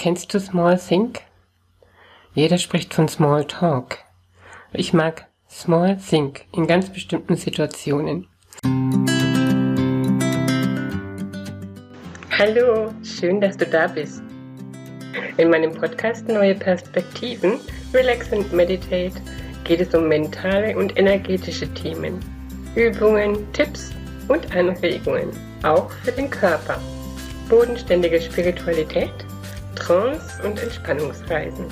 Kennst du Small Think? Jeder spricht von Small Talk. Ich mag Small Think in ganz bestimmten Situationen. Hallo, schön, dass du da bist. In meinem Podcast Neue Perspektiven, Relax and Meditate geht es um mentale und energetische Themen, Übungen, Tipps und Anregungen, auch für den Körper. Bodenständige Spiritualität, Trance und Entspannungsreisen.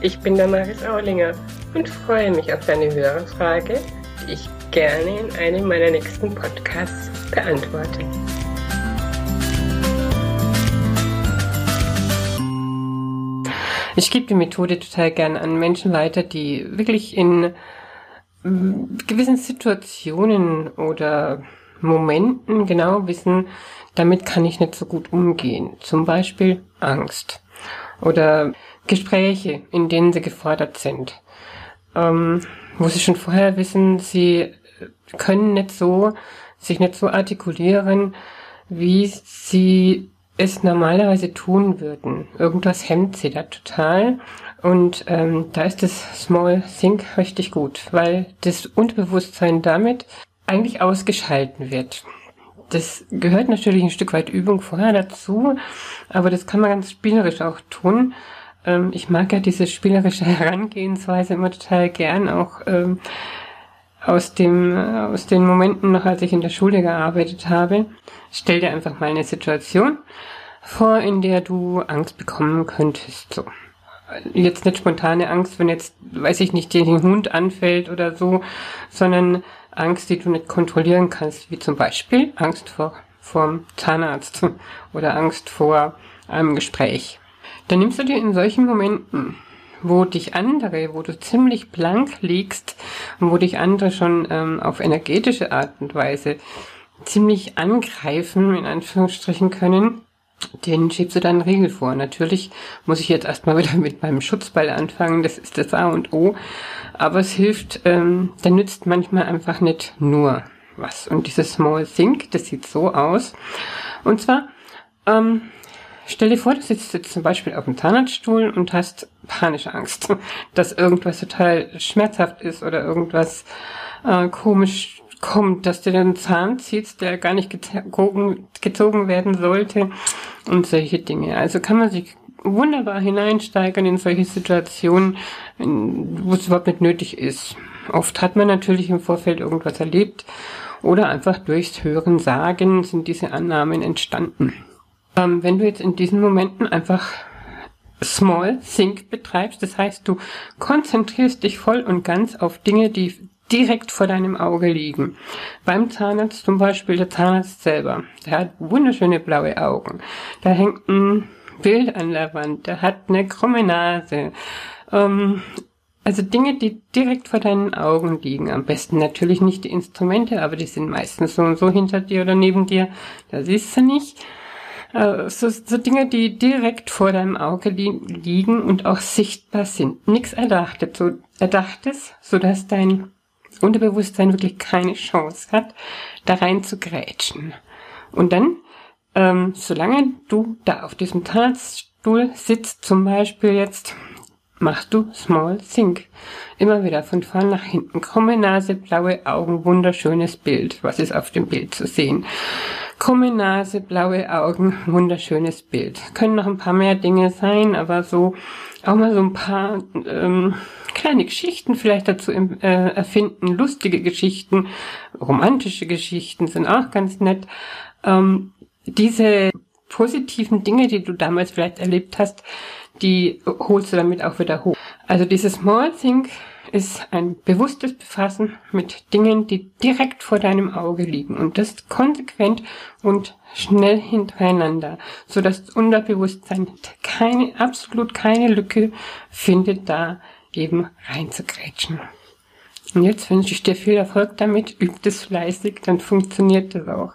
Ich bin Damaris Aulinger und freue mich auf deine Hörerfrage, die ich gerne in einem meiner nächsten Podcasts beantworte. Ich gebe die Methode total gern an Menschen weiter, die wirklich in mm, gewissen Situationen oder Momenten genau wissen, damit kann ich nicht so gut umgehen. Zum Beispiel Angst oder Gespräche, in denen sie gefordert sind, ähm, wo sie schon vorher wissen, sie können nicht so, sich nicht so artikulieren, wie sie es normalerweise tun würden. Irgendwas hemmt sie da total. Und ähm, da ist das Small Think richtig gut, weil das Unterbewusstsein damit eigentlich ausgeschalten wird. Das gehört natürlich ein Stück weit Übung vorher dazu, aber das kann man ganz spielerisch auch tun. Ähm, ich mag ja diese spielerische Herangehensweise immer total gern, auch ähm, aus dem aus den Momenten noch, als ich in der Schule gearbeitet habe. Stell dir einfach mal eine Situation vor, in der du Angst bekommen könntest. So. Jetzt nicht spontane Angst, wenn jetzt, weiß ich nicht, dir den Hund anfällt oder so, sondern Angst, die du nicht kontrollieren kannst, wie zum Beispiel Angst vor vom Zahnarzt oder Angst vor einem Gespräch. Dann nimmst du dir in solchen Momenten, wo dich andere, wo du ziemlich blank liegst und wo dich andere schon ähm, auf energetische Art und Weise ziemlich angreifen, in Anführungsstrichen können, den schiebst du dann Riegel vor. Natürlich muss ich jetzt erstmal wieder mit meinem Schutzball anfangen, das ist das A und O. Aber es hilft, ähm, der nützt manchmal einfach nicht nur was. Und dieses Small Think, das sieht so aus. Und zwar, ähm, stell dir vor, du sitzt jetzt zum Beispiel auf dem Zahnarztstuhl und hast panische Angst, dass irgendwas total schmerzhaft ist oder irgendwas äh, komisch kommt, dass du den Zahn ziehst, der gar nicht gezogen, gezogen werden sollte und solche Dinge. Also kann man sich wunderbar hineinsteigern in solche Situationen, wo es überhaupt nicht nötig ist. Oft hat man natürlich im Vorfeld irgendwas erlebt oder einfach durchs Hören sagen sind diese Annahmen entstanden. Ähm, wenn du jetzt in diesen Momenten einfach Small Think betreibst, das heißt, du konzentrierst dich voll und ganz auf Dinge, die direkt vor deinem Auge liegen. Beim Zahnarzt zum Beispiel der Zahnarzt selber. Der hat wunderschöne blaue Augen. Da hängt ein Bild an der Wand. Der hat eine krumme Nase. Ähm, also Dinge, die direkt vor deinen Augen liegen. Am besten natürlich nicht die Instrumente, aber die sind meistens so und so hinter dir oder neben dir. Da siehst du nicht. Äh, so, so Dinge, die direkt vor deinem Auge li liegen und auch sichtbar sind. Nichts Erdachtes, so Erdachtes, so dass dein Unterbewusstsein wirklich keine Chance hat, da rein zu grätschen. Und dann, ähm, solange du da auf diesem Zahnarztstuhl sitzt, zum Beispiel jetzt, machst du Small Think. Immer wieder von vorn nach hinten. Krumme Nase, blaue Augen, wunderschönes Bild. Was ist auf dem Bild zu sehen? Krumme Nase, blaue Augen, wunderschönes Bild. Können noch ein paar mehr Dinge sein, aber so auch mal so ein paar ähm, kleine Geschichten vielleicht dazu äh, erfinden, lustige Geschichten, romantische Geschichten sind auch ganz nett. Ähm, diese positiven Dinge, die du damals vielleicht erlebt hast, die holst du damit auch wieder hoch. Also dieses Small Think ist ein bewusstes Befassen mit Dingen, die direkt vor deinem Auge liegen und das konsequent und schnell hintereinander, so dass das Unterbewusstsein keine, absolut keine Lücke findet, da eben reinzugrätschen. Und jetzt wünsche ich dir viel Erfolg damit, üb es fleißig, dann funktioniert das auch.